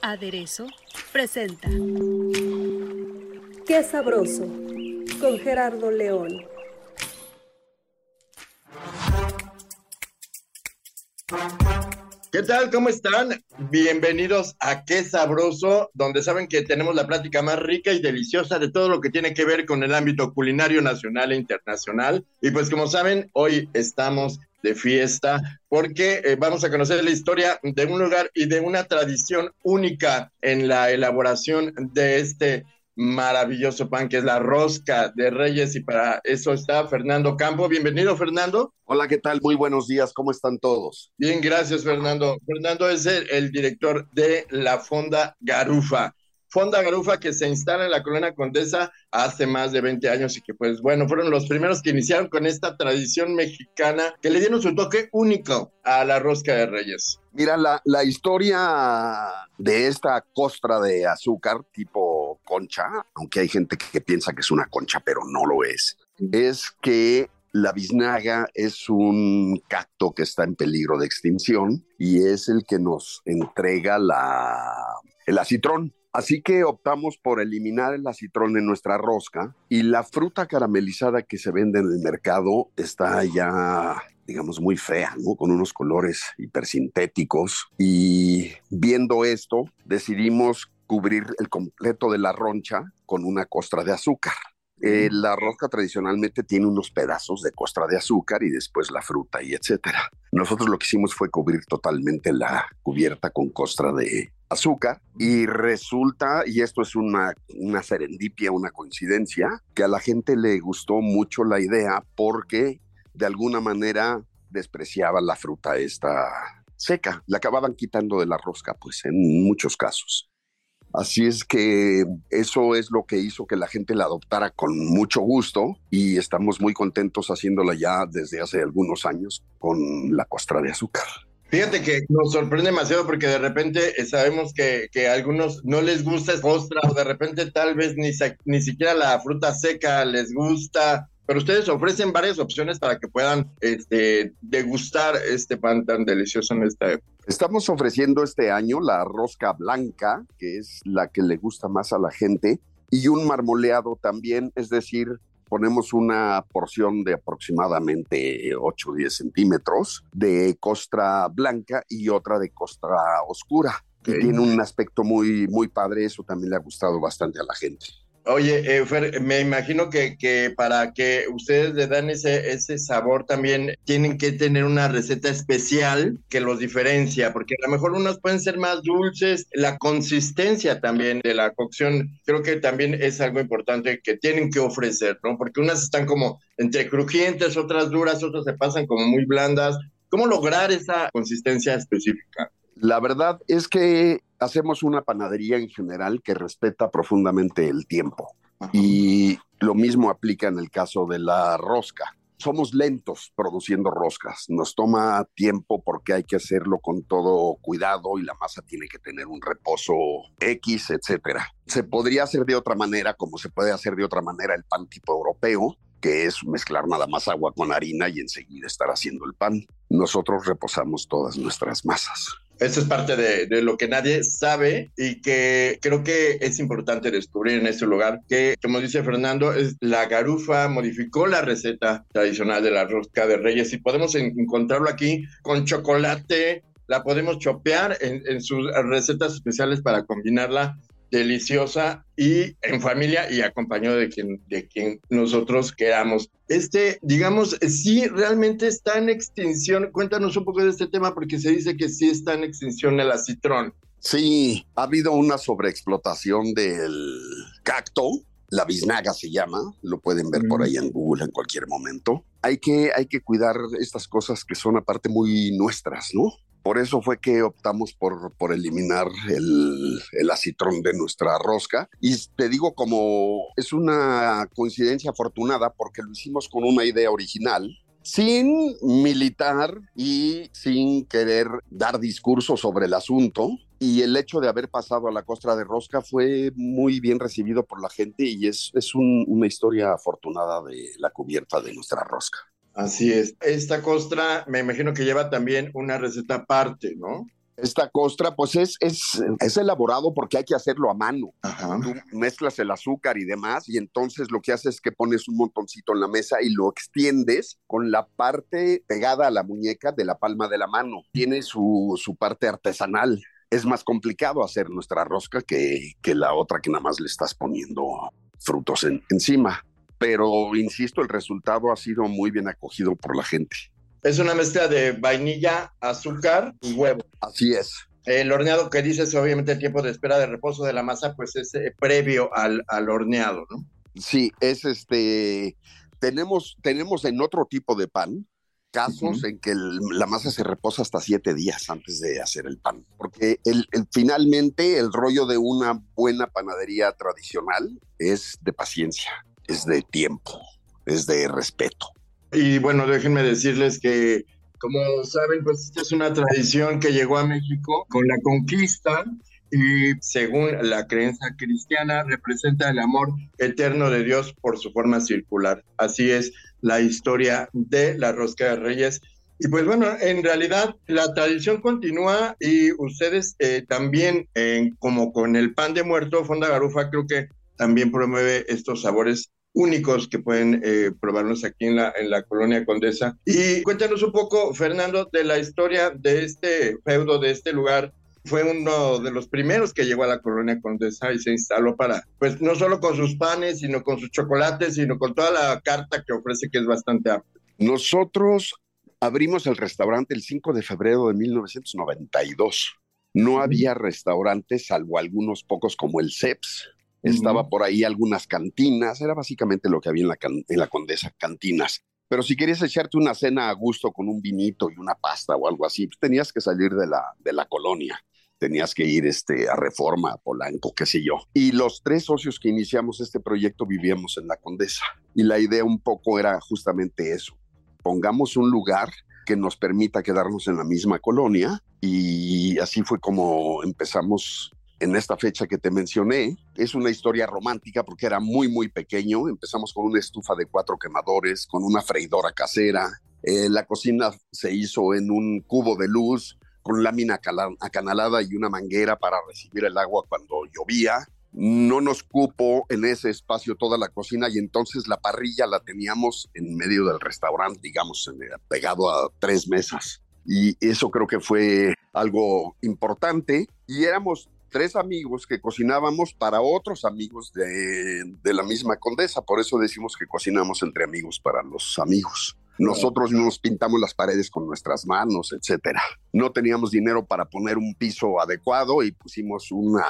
Aderezo presenta Qué sabroso con Gerardo León. ¿Qué tal? ¿Cómo están? Bienvenidos a Qué Sabroso, donde saben que tenemos la plática más rica y deliciosa de todo lo que tiene que ver con el ámbito culinario nacional e internacional. Y pues como saben, hoy estamos de fiesta porque eh, vamos a conocer la historia de un lugar y de una tradición única en la elaboración de este maravilloso pan que es la rosca de Reyes y para eso está Fernando Campo. Bienvenido, Fernando. Hola, ¿qué tal? Muy buenos días, ¿cómo están todos? Bien, gracias, Fernando. Fernando es el, el director de la Fonda Garufa. Fonda Garufa que se instala en la Colonia Condesa hace más de 20 años y que pues bueno, fueron los primeros que iniciaron con esta tradición mexicana que le dieron su toque único a la rosca de Reyes. Mira, la, la historia de esta costra de azúcar tipo concha, aunque hay gente que piensa que es una concha, pero no lo es, es que la biznaga es un cacto que está en peligro de extinción y es el que nos entrega la, el acitrón. Así que optamos por eliminar el acitrón en nuestra rosca y la fruta caramelizada que se vende en el mercado está ya digamos, muy fea, ¿no? Con unos colores hipersintéticos. Y viendo esto, decidimos cubrir el completo de la roncha con una costra de azúcar. Eh, la rosca tradicionalmente tiene unos pedazos de costra de azúcar y después la fruta y etcétera. Nosotros lo que hicimos fue cubrir totalmente la cubierta con costra de azúcar y resulta, y esto es una, una serendipia, una coincidencia, que a la gente le gustó mucho la idea porque de alguna manera despreciaba la fruta esta seca, la acababan quitando de la rosca, pues en muchos casos. Así es que eso es lo que hizo que la gente la adoptara con mucho gusto y estamos muy contentos haciéndola ya desde hace algunos años con la costra de azúcar. Fíjate que nos sorprende demasiado porque de repente eh, sabemos que, que a algunos no les gusta esta ostra o de repente tal vez ni, ni siquiera la fruta seca les gusta, pero ustedes ofrecen varias opciones para que puedan este, degustar este pan tan delicioso en esta época. Estamos ofreciendo este año la rosca blanca, que es la que le gusta más a la gente, y un marmoleado también, es decir, ponemos una porción de aproximadamente 8 o 10 centímetros de costra blanca y otra de costra oscura. Que tiene un aspecto muy, muy padre, eso también le ha gustado bastante a la gente. Oye, eh, Fer, me imagino que, que, para que ustedes le dan ese, ese sabor también tienen que tener una receta especial que los diferencia, porque a lo mejor unos pueden ser más dulces, la consistencia también de la cocción creo que también es algo importante que tienen que ofrecer, ¿no? Porque unas están como entre crujientes, otras duras, otras se pasan como muy blandas. ¿Cómo lograr esa consistencia específica? La verdad es que hacemos una panadería en general que respeta profundamente el tiempo. Y lo mismo aplica en el caso de la rosca. Somos lentos produciendo roscas. Nos toma tiempo porque hay que hacerlo con todo cuidado y la masa tiene que tener un reposo X, etcétera. Se podría hacer de otra manera, como se puede hacer de otra manera el pan tipo europeo, que es mezclar nada más agua con harina y enseguida estar haciendo el pan. Nosotros reposamos todas nuestras masas. Eso es parte de, lo que nadie sabe y que creo que es importante descubrir en este lugar, que como dice Fernando, es la garufa modificó la receta tradicional de la rosca de reyes y podemos en, encontrarlo aquí con chocolate, la podemos chopear en sus recetas especiales para combinarla deliciosa y en familia y acompañado de quien, de quien nosotros queramos. Este, digamos, sí realmente está en extinción. Cuéntanos un poco de este tema porque se dice que sí está en extinción el acitrón. Sí, ha habido una sobreexplotación del cacto La biznaga se llama, lo pueden ver por ahí en Google en cualquier momento. Hay que, hay que cuidar estas cosas que son aparte muy nuestras, ¿no? Por eso fue que optamos por, por eliminar el, el acitrón de nuestra rosca. Y te digo, como es una coincidencia afortunada porque lo hicimos con una idea original, sin militar y sin querer dar discurso sobre el asunto. Y el hecho de haber pasado a la costra de rosca fue muy bien recibido por la gente y es, es un, una historia afortunada de la cubierta de nuestra rosca. Así es. Esta costra me imagino que lleva también una receta aparte, ¿no? Esta costra, pues es, es, es elaborado porque hay que hacerlo a mano. Ajá. Tú mezclas el azúcar y demás, y entonces lo que haces es que pones un montoncito en la mesa y lo extiendes con la parte pegada a la muñeca de la palma de la mano. Tiene su, su parte artesanal. Es más complicado hacer nuestra rosca que, que la otra que nada más le estás poniendo frutos en, encima. Pero insisto, el resultado ha sido muy bien acogido por la gente. Es una mezcla de vainilla, azúcar y huevo. Así es. El horneado que dices, obviamente el tiempo de espera de reposo de la masa, pues es eh, previo al, al horneado, ¿no? Sí, es este. Tenemos, tenemos en otro tipo de pan casos en que el- la masa se reposa hasta siete días antes de hacer el pan. Porque el, el- finalmente el rollo de una buena panadería tradicional es de paciencia, es de tiempo, es de respeto. Y bueno, déjenme decirles que, como saben, pues esta es una tradición que llegó a México con la conquista y según la creencia cristiana representa el amor eterno de Dios por su forma circular. Así es la historia de la rosca de reyes. Y pues bueno, en realidad la tradición continúa y ustedes eh, también, eh, como con el pan de muerto, Fonda Garufa creo que también promueve estos sabores únicos que pueden eh, probarnos aquí en la, en la colonia Condesa. Y cuéntanos un poco, Fernando, de la historia de este feudo, de este lugar. Fue uno de los primeros que llegó a la colonia Condesa y se instaló para, pues no solo con sus panes, sino con sus chocolates, sino con toda la carta que ofrece, que es bastante amplia. Nosotros abrimos el restaurante el 5 de febrero de 1992. No había restaurantes, salvo algunos pocos como el CEPS. Estaba por ahí algunas cantinas, era básicamente lo que había en la, en la Condesa, cantinas. Pero si querías echarte una cena a gusto con un vinito y una pasta o algo así, pues tenías que salir de la, de la colonia. Tenías que ir este, a Reforma, a Polanco, qué sé yo. Y los tres socios que iniciamos este proyecto vivíamos en la Condesa. Y la idea un poco era justamente eso. Pongamos un lugar que nos permita quedarnos en la misma colonia. Y así fue como empezamos en esta fecha que te mencioné. Es una historia romántica porque era muy, muy pequeño. Empezamos con una estufa de cuatro quemadores, con una freidora casera. Eh, la cocina se hizo en un cubo de luz con lámina acanalada y una manguera para recibir el agua cuando llovía. No nos cupo en ese espacio toda la cocina y entonces la parrilla la teníamos en medio del restaurante, digamos, pegado a tres mesas. Y eso creo que fue algo importante. Y éramos tres amigos que cocinábamos para otros amigos de, la misma condesa. Por eso decimos que cocinamos entre amigos para los amigos. Nosotros no nos pintamos las paredes con nuestras manos, etcétera. No teníamos dinero para poner un piso adecuado y pusimos una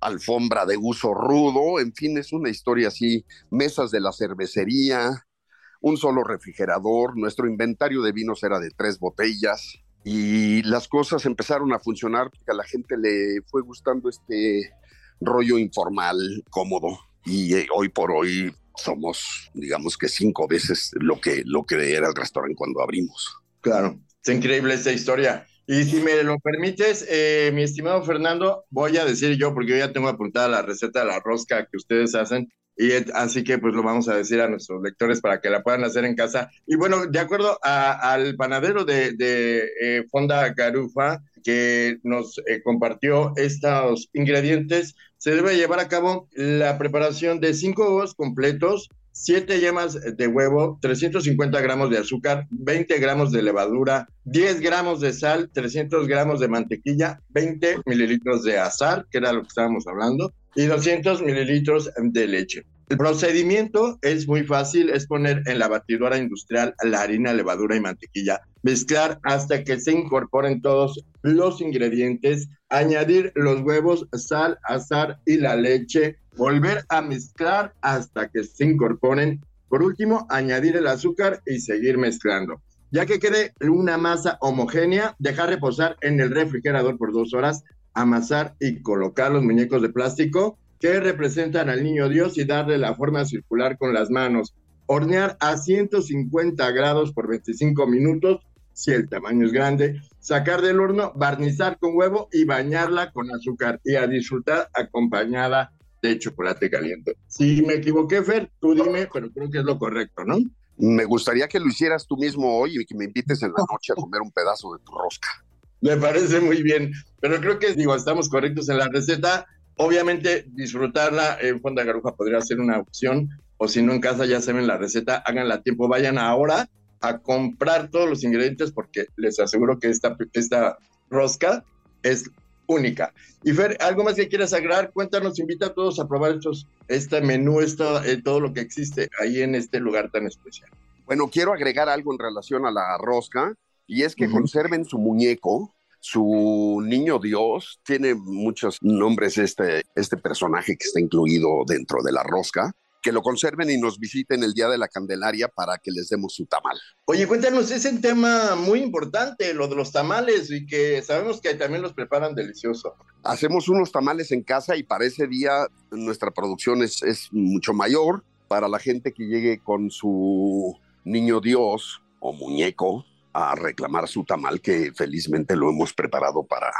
alfombra de uso rudo. En fin, es una historia así. Mesas de la cervecería, un solo refrigerador. Nuestro inventario de vinos era de tres botellas y las cosas empezaron a funcionar porque a la gente le fue gustando este rollo informal, cómodo. Y eh, hoy por hoy somos, digamos que cinco veces lo que, lo que era el restaurante cuando abrimos. Claro, es increíble esta historia. Y si me lo permites, eh, mi estimado Fernando, voy a decir yo, porque yo ya tengo apuntada la receta de la rosca que ustedes hacen, y así que pues lo vamos a decir a nuestros lectores para que la puedan hacer en casa. Y bueno, de acuerdo a- al panadero de, eh, Fonda Garufa, que nos eh, compartió estos ingredientes, se debe llevar a cabo la preparación de cinco huevos completos, 7 yemas de huevo, 350 gramos de azúcar, 20 gramos de levadura, 10 gramos de sal, 300 gramos de mantequilla, 20 mililitros de azar, que era lo que estábamos hablando, y 200 mililitros de leche. El procedimiento es muy fácil, es poner en la batidora industrial la harina, levadura y mantequilla mezclar hasta que se incorporen todos los ingredientes, añadir los huevos, sal, azar y la leche, volver a mezclar hasta que se incorporen. Por último, añadir el azúcar y seguir mezclando. Ya que quede una masa homogénea, dejar reposar en el refrigerador por dos horas, amasar y colocar los muñecos de plástico que representan al niño Dios y darle la forma circular con las manos. Hornear a 150 grados por 25 minutos, si el tamaño es grande. Sacar del horno, barnizar con huevo y bañarla con azúcar y a disfrutar acompañada de chocolate caliente. Si me equivoqué, Fer, tú dime, pero creo que es lo correcto, ¿no? Me gustaría que lo hicieras tú mismo hoy y que me invites en la noche a comer un pedazo de tu rosca. Me parece muy bien, pero creo que digo, estamos correctos en la receta. Obviamente disfrutarla en Fonda Garuja podría ser una opción, o si no en casa ya saben la receta, háganla a tiempo, vayan ahora a comprar todos los ingredientes porque les aseguro que esta, esta rosca es única. Y Fer, ¿algo más que quieras agregar? Cuéntanos, invita a todos a probar estos, este menú, esto, eh, todo lo que existe ahí en este lugar tan especial. Bueno, quiero agregar algo en relación a la rosca y es que conserven su muñeco, su niño Dios, tiene muchos nombres este, este personaje que está incluido dentro de la rosca, que lo conserven y nos visiten el día de la Candelaria para que les demos su tamal. Oye, cuéntanos, es un tema muy importante, lo de los tamales, y que sabemos que también los preparan delicioso. Hacemos unos tamales en casa y para ese día nuestra producción es, es mucho mayor. Para la gente que llegue con su niño Dios o muñeco, a reclamar su tamal que felizmente lo hemos preparado para,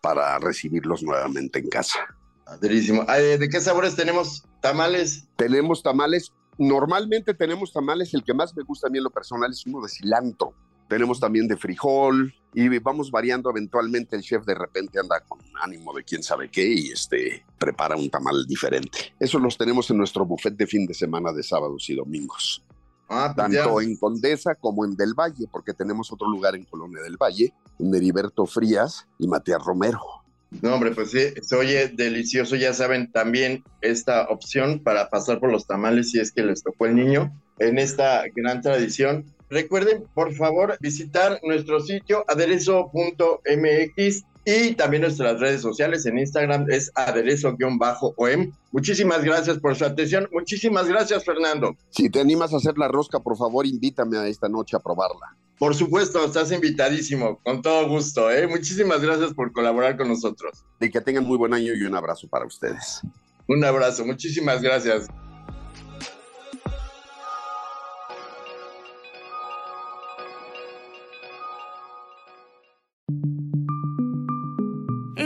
para recibirlos nuevamente en casa. Padrísimo. ¿De qué sabores tenemos tamales? Tenemos tamales, normalmente tenemos tamales, el que más me gusta a mí en lo personal es uno de cilantro. Tenemos también de frijol y vamos variando eventualmente. El chef de repente anda con ánimo de quién sabe qué y este prepara un tamal diferente. Eso los tenemos en nuestro buffet de fin de semana de sábados y domingos. Ah, pues tanto en Condesa como en Del Valle, porque tenemos otro lugar en Colonia del Valle, en Heriberto Frías y Matías Romero. No, hombre, pues sí, se oye delicioso. Ya saben también esta opción para pasar por los tamales si es que les tocó el niño en esta gran tradición. Recuerden, por favor, visitar nuestro sitio aderezo.mx y también nuestras redes sociales en Instagram es aderezo-om. Muchísimas gracias por su atención. Muchísimas gracias, Fernando. Si te animas a hacer la rosca, por favor, invítame a esta noche a probarla. Por supuesto, estás invitadísimo, con todo gusto. ¿eh? Muchísimas gracias por colaborar con nosotros. Y que tengan muy buen año y un abrazo para ustedes. Un abrazo, muchísimas gracias.